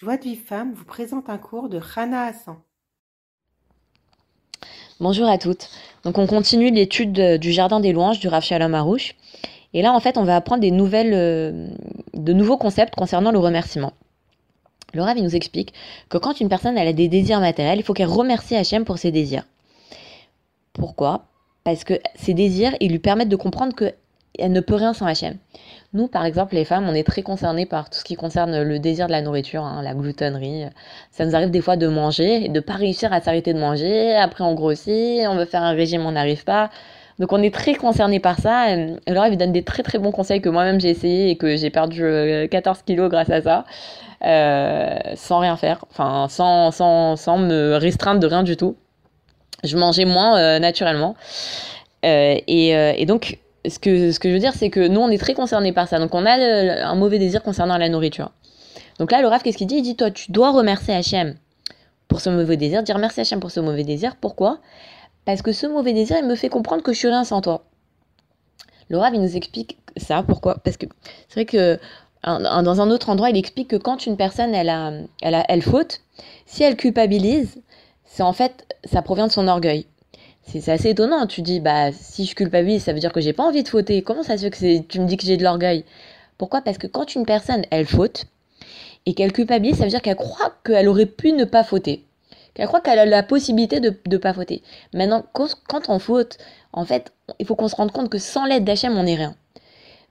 Joie de vie femme vous présente un cours de Rana Hassan. Bonjour à toutes. Donc on continue l'étude du jardin des louanges du Rav Shalom. Et là en fait on va apprendre des nouvelles, euh, de nouveaux concepts concernant le remerciement. Le Rav nous explique que quand une personne a des désirs matériels, il faut qu'elle remercie Hachem pour ses désirs. Pourquoi? Parce que ces désirs, ils lui permettent de comprendre que elle ne peut rien sans Hachem. Nous, par exemple, les femmes, on est très concernées par tout ce qui concerne le désir de la nourriture, hein, la gloutonnerie. Ça nous arrive des fois de manger et de pas réussir à s'arrêter de manger. Après, on grossit, on veut faire un régime, on n'arrive pas. Donc, on est très concerné par ça. Alors, elle donne des très très bons conseils que moi-même j'ai essayé et que j'ai perdu 14 euh, kilos grâce à ça, euh, sans rien faire, enfin, sans, sans, sans me restreindre de rien du tout. Je mangeais moins euh, naturellement. Et, et donc, ce que, je veux dire, c'est que nous, on est très concernés par ça. Donc, on a un mauvais désir concernant la nourriture. Donc là, le qu'est-ce qu'il dit? Il dit, toi, tu dois remercier Hachem pour ce mauvais désir. Dire merci Hachem pour ce mauvais désir. Pourquoi? Parce que ce mauvais désir, il me fait comprendre que je suis rien sans toi. Le il nous explique ça. Pourquoi? Parce que c'est vrai que dans un autre endroit, il explique que quand une personne, elle, a, elle, a, elle faute, si elle culpabilise, c'est en fait, ça provient de son orgueil c'est assez étonnant. Tu dis, bah, si je culpabilise, ça veut dire que j'ai pas envie de fauter. Comment ça se fait que tu me dis que j'ai de l'orgueil? Pourquoi? Parce que quand une personne, elle faute, et qu'elle culpabilise, ça veut dire qu'elle croit qu'elle aurait pu ne pas fauter. Qu'elle croit qu'elle a la possibilité de ne pas fauter. Maintenant, quand, on faute, en fait, il faut qu'on se rende compte que sans l'aide d'Hachem, on n'est rien.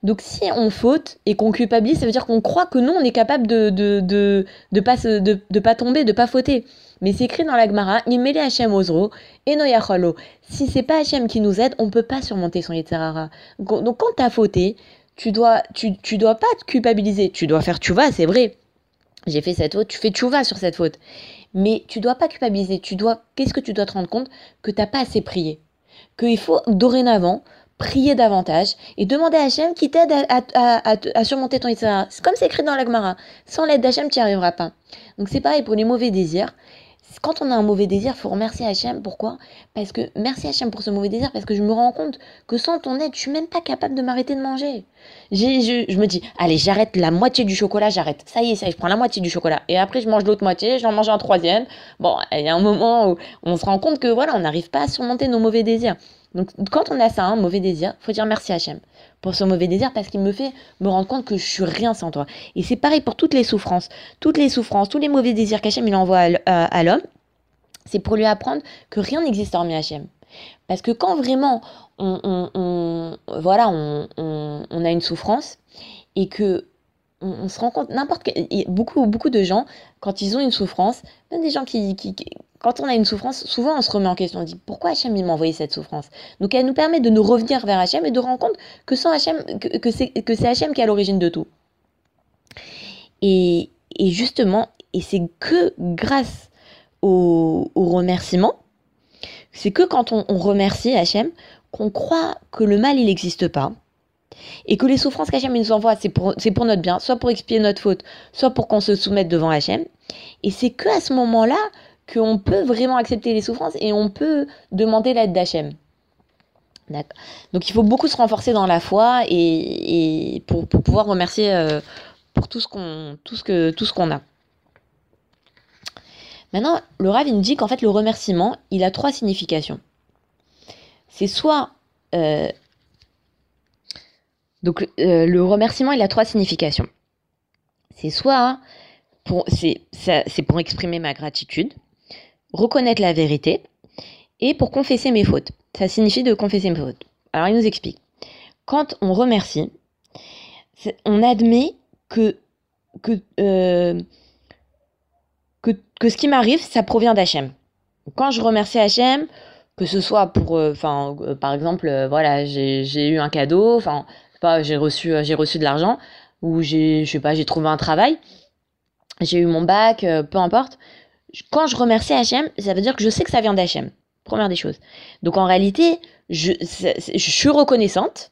Donc si on faute et qu'on culpabilise, ça veut dire qu'on croit que nous, on est capable de de, de, de, pas, de, de pas tomber, de pas fauter. Mais c'est écrit dans la Gemara, Imele Hashem Ozro, et Noyacholo. Si c'est pas Hachem qui nous aide, on peut pas surmonter son Yetzerara. Donc quand t'as fauté, tu dois, tu, tu dois pas te culpabiliser. Tu dois faire tchouva, c'est vrai. J'ai fait cette faute, tu fais tchouva sur cette faute. Mais tu dois pas culpabiliser. Tu dois, qu'est-ce que tu dois te rendre compte? Que t'as pas assez prié. Qu'il faut dorénavant prier davantage et demander à Hachem qui t'aide à, surmonter ton Yitzhara. C'est comme c'est écrit dans la Gemara. Sans l'aide d'Hachem, tu n'y arriveras pas. Donc c'est pareil pour les mauvais désirs quand on a un mauvais désir, faut remercier Hachem. Pourquoi? Parce que merci Hachem pour ce mauvais désir, parce que je me rends compte que sans ton aide, je suis même pas capable de m'arrêter de manger. Je, je, me dis, allez, j'arrête la moitié du chocolat, j'arrête. Ça y est, ça y est, je prends la moitié du chocolat. Et après, je mange l'autre moitié, j'en mange un troisième. Bon, il y a un moment où on se rend compte que voilà, on n'arrive pas à surmonter nos mauvais désirs. Donc, quand on a ça, un mauvais désir, faut dire merci Hachem pour ce mauvais désir parce qu'il me fait me rendre compte que je suis rien sans toi. Et c'est pareil pour toutes les souffrances. Toutes les souffrances, tous les mauvais désirs qu'Hachem il envoie à, l'homme, c'est pour lui apprendre que rien n'existe hormis Hachem. Parce que quand vraiment on, voilà, on, a une souffrance et que on, se rend compte, beaucoup, beaucoup de gens, quand ils ont une souffrance, même des gens qui, quand on a une souffrance, souvent on se remet en question, on dit pourquoi Hachem m'a envoyé cette souffrance? Donc elle nous permet de nous revenir vers Hachem et de rendre compte que sans Hachem, que, que c'est Hachem qui est à l'origine de tout. Et, justement, et c'est que grâce au, au remerciement, c'est que quand on, on remercie Hachem, qu'on croit que le mal il n'existe pas, et que les souffrances qu'Hachem nous envoie, c'est pour, pour notre bien, soit pour expier notre faute, soit pour qu'on se soumette devant Hachem. Et c'est que à ce moment-là qu'on peut vraiment accepter les souffrances et on peut demander l'aide d'Hachem. Donc il faut beaucoup se renforcer dans la foi et, pour, pouvoir remercier euh, pour tout ce qu'on a. Maintenant, le Rav nous dit qu'en fait le remerciement, il a trois significations. C'est soit euh, donc euh, le remerciement, il a trois significations. C'est soit c'est pour exprimer ma gratitude, reconnaître la vérité et pour confesser mes fautes. Ça signifie de confesser mes fautes. Alors il nous explique. Quand on remercie, on admet euh, que, ce qui m'arrive, ça provient d'Hachem. Quand je remercie Hachem, que ce soit pour, euh, euh, par exemple, voilà, j'ai eu un cadeau, pas, j'ai reçu, j'ai reçu de l'argent, ou j'ai, je j'ai trouvé un travail, j'ai eu mon bac, peu importe quand je remercie Hachem, ça veut dire que je sais que ça vient d'Hachem. Première des choses. Donc en réalité, je, suis reconnaissante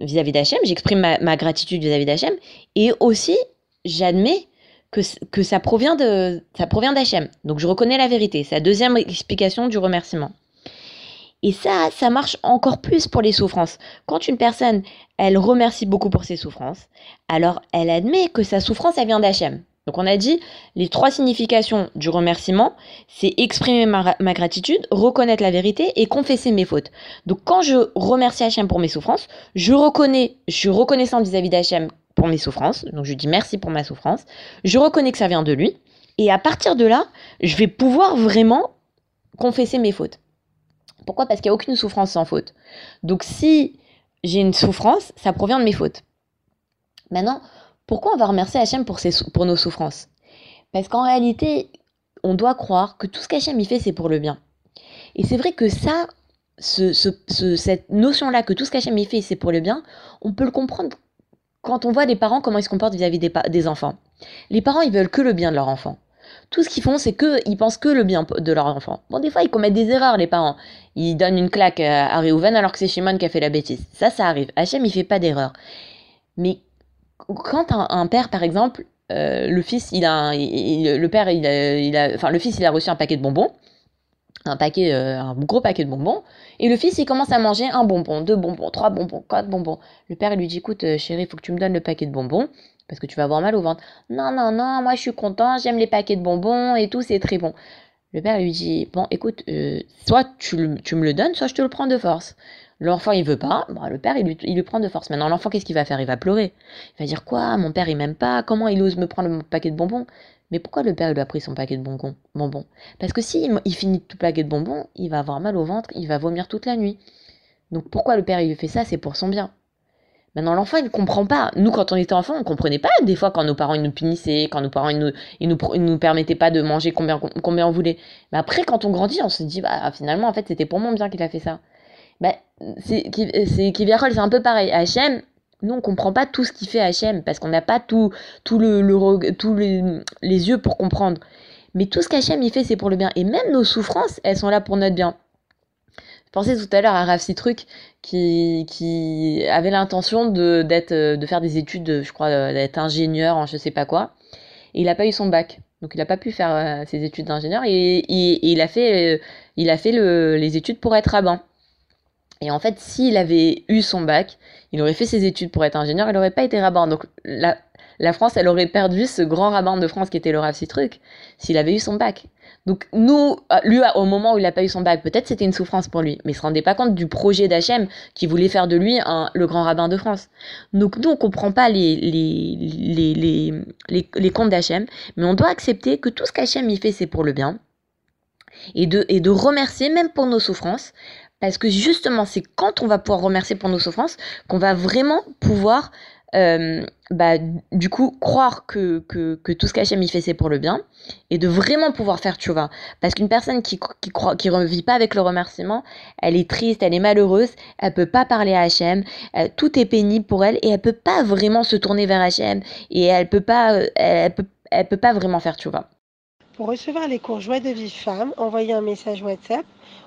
vis-à-vis d'Hachem, j'exprime ma, gratitude vis-à-vis d'Hachem, et aussi j'admets que, que ça provient de ça provient d'Hachem. Donc je reconnais la vérité. C'est la deuxième explication du remerciement. Et ça, ça marche encore plus pour les souffrances. Quand une personne, elle remercie beaucoup pour ses souffrances, alors elle admet que sa souffrance, elle vient d'Hachem. Donc on a dit les trois significations du remerciement, c'est exprimer ma, gratitude, reconnaître la vérité et confesser mes fautes. Donc quand je remercie Hachem pour mes souffrances, je reconnais, je suis reconnaissant vis-à-vis d'Hachem pour mes souffrances, donc je dis merci pour ma souffrance, je reconnais que ça vient de lui, et à partir de là, je vais pouvoir vraiment confesser mes fautes. Pourquoi? Parce qu'il n'y a aucune souffrance sans faute. Donc si j'ai une souffrance, ça provient de mes fautes. Maintenant, pourquoi on va remercier Hachem pour, pour nos souffrances? Parce qu'en réalité, on doit croire que tout ce qu'Hachem y fait, c'est pour le bien. Et c'est vrai que ça, ce, ce, ce, cette notion-là, que tout ce qu'Hachem y fait, c'est pour le bien, on peut le comprendre quand on voit les parents, comment ils se comportent vis-à-vis des, des enfants. Les parents, ils veulent que le bien de leur enfant tout ce qu'ils font, c'est qu'ils pensent que le bien de leur enfant. Bon, des fois, ils commettent des erreurs, les parents. Ils donnent une claque à Réhouven alors que c'est Shimon qui a fait la bêtise. Ça, ça arrive. Hachem, il fait pas d'erreur. Mais quand un, père, par exemple, euh, le fils, il a, le père, il a, enfin, le fils, il a reçu un paquet de bonbons, un paquet, euh, un gros paquet de bonbons, et le fils, il commence à manger un bonbon, deux bonbons, trois bonbons, quatre bonbons. Le père, lui dit, écoute, euh, chérie, il faut que tu me donnes le paquet de bonbons parce que tu vas avoir mal au ventre. Non, non, non, moi je suis content, j'aime les paquets de bonbons et tout, c'est très bon. Le père lui dit, bon, écoute, soit tu, me le donnes, soit je te le prends de force. L'enfant, il veut pas, bon, le père, il lui, prend de force. Maintenant, l'enfant, qu'est-ce qu'il va faire? Il va pleurer. Il va dire, quoi? Mon père, il m'aime pas, comment il ose me prendre mon paquet de bonbons? Mais pourquoi le père, il lui a pris son paquet de bonbons, bonbons Parce que si il finit tout paquet de bonbons, il va avoir mal au ventre, il va vomir toute la nuit. Donc pourquoi le père, il lui fait ça? C'est pour son bien. Maintenant, l'enfant, il ne comprend pas. Nous, quand on était enfant, on ne comprenait pas. Des fois, quand nos parents ils nous punissaient, quand nos parents ils nous, permettaient pas de manger combien, combien on voulait. Mais après, quand on grandit, on se dit, bah, finalement, en fait, c'était pour mon bien qu'il a fait ça. Bah, c'est c'est un peu pareil. Hachem, nous, on comprend pas tout ce qu'il fait Hachem, parce qu'on n'a pas tout, tout le, le, tous les, les yeux pour comprendre. Mais tout ce qu'Hachem, il fait, c'est pour le bien. Et même nos souffrances, elles sont là pour notre bien pensais tout à l'heure à Raph Citruc qui, qui avait l'intention de, d'être, de faire des études, je crois, d'être ingénieur en je sais pas quoi. Et il n'a pas eu son bac. Donc il n'a pas pu faire euh, ses études d'ingénieur et, et, il a fait, euh, il a fait le, les études pour être rabbin. Et en fait, s'il avait eu son bac, il aurait fait ses études pour être ingénieur, il n'aurait pas été rabbin. Donc la, France, elle aurait perdu ce grand rabbin de France qui était le Rav s'il avait eu son bac. Donc nous, euh, lui, au moment où il n'a pas eu son bac, peut-être c'était une souffrance pour lui, mais il se rendait pas compte du projet d'Hachem qui voulait faire de lui un, le grand rabbin de France. Donc nous, on comprend pas les, les, les, les, les, les comptes d'Hachem, mais on doit accepter que tout ce qu'Hachem y fait, c'est pour le bien. Et de, et de remercier même pour nos souffrances, parce que justement, c'est quand on va pouvoir remercier pour nos souffrances qu'on va vraiment pouvoir euh, bah, du coup, croire que, que, tout ce qu'Hachem y fait, c'est pour le bien, et de vraiment pouvoir faire tu vois. Parce qu'une personne qui qui croit, qui ne vit pas avec le remerciement, elle est triste, elle est malheureuse, elle peut pas parler à Hachem, tout est pénible pour elle, et elle peut pas vraiment se tourner vers Hachem, et elle peut pas, elle peut, elle peut pas vraiment faire tu vois. Pour recevoir les cours Joie de Vive Femme, envoyez un message WhatsApp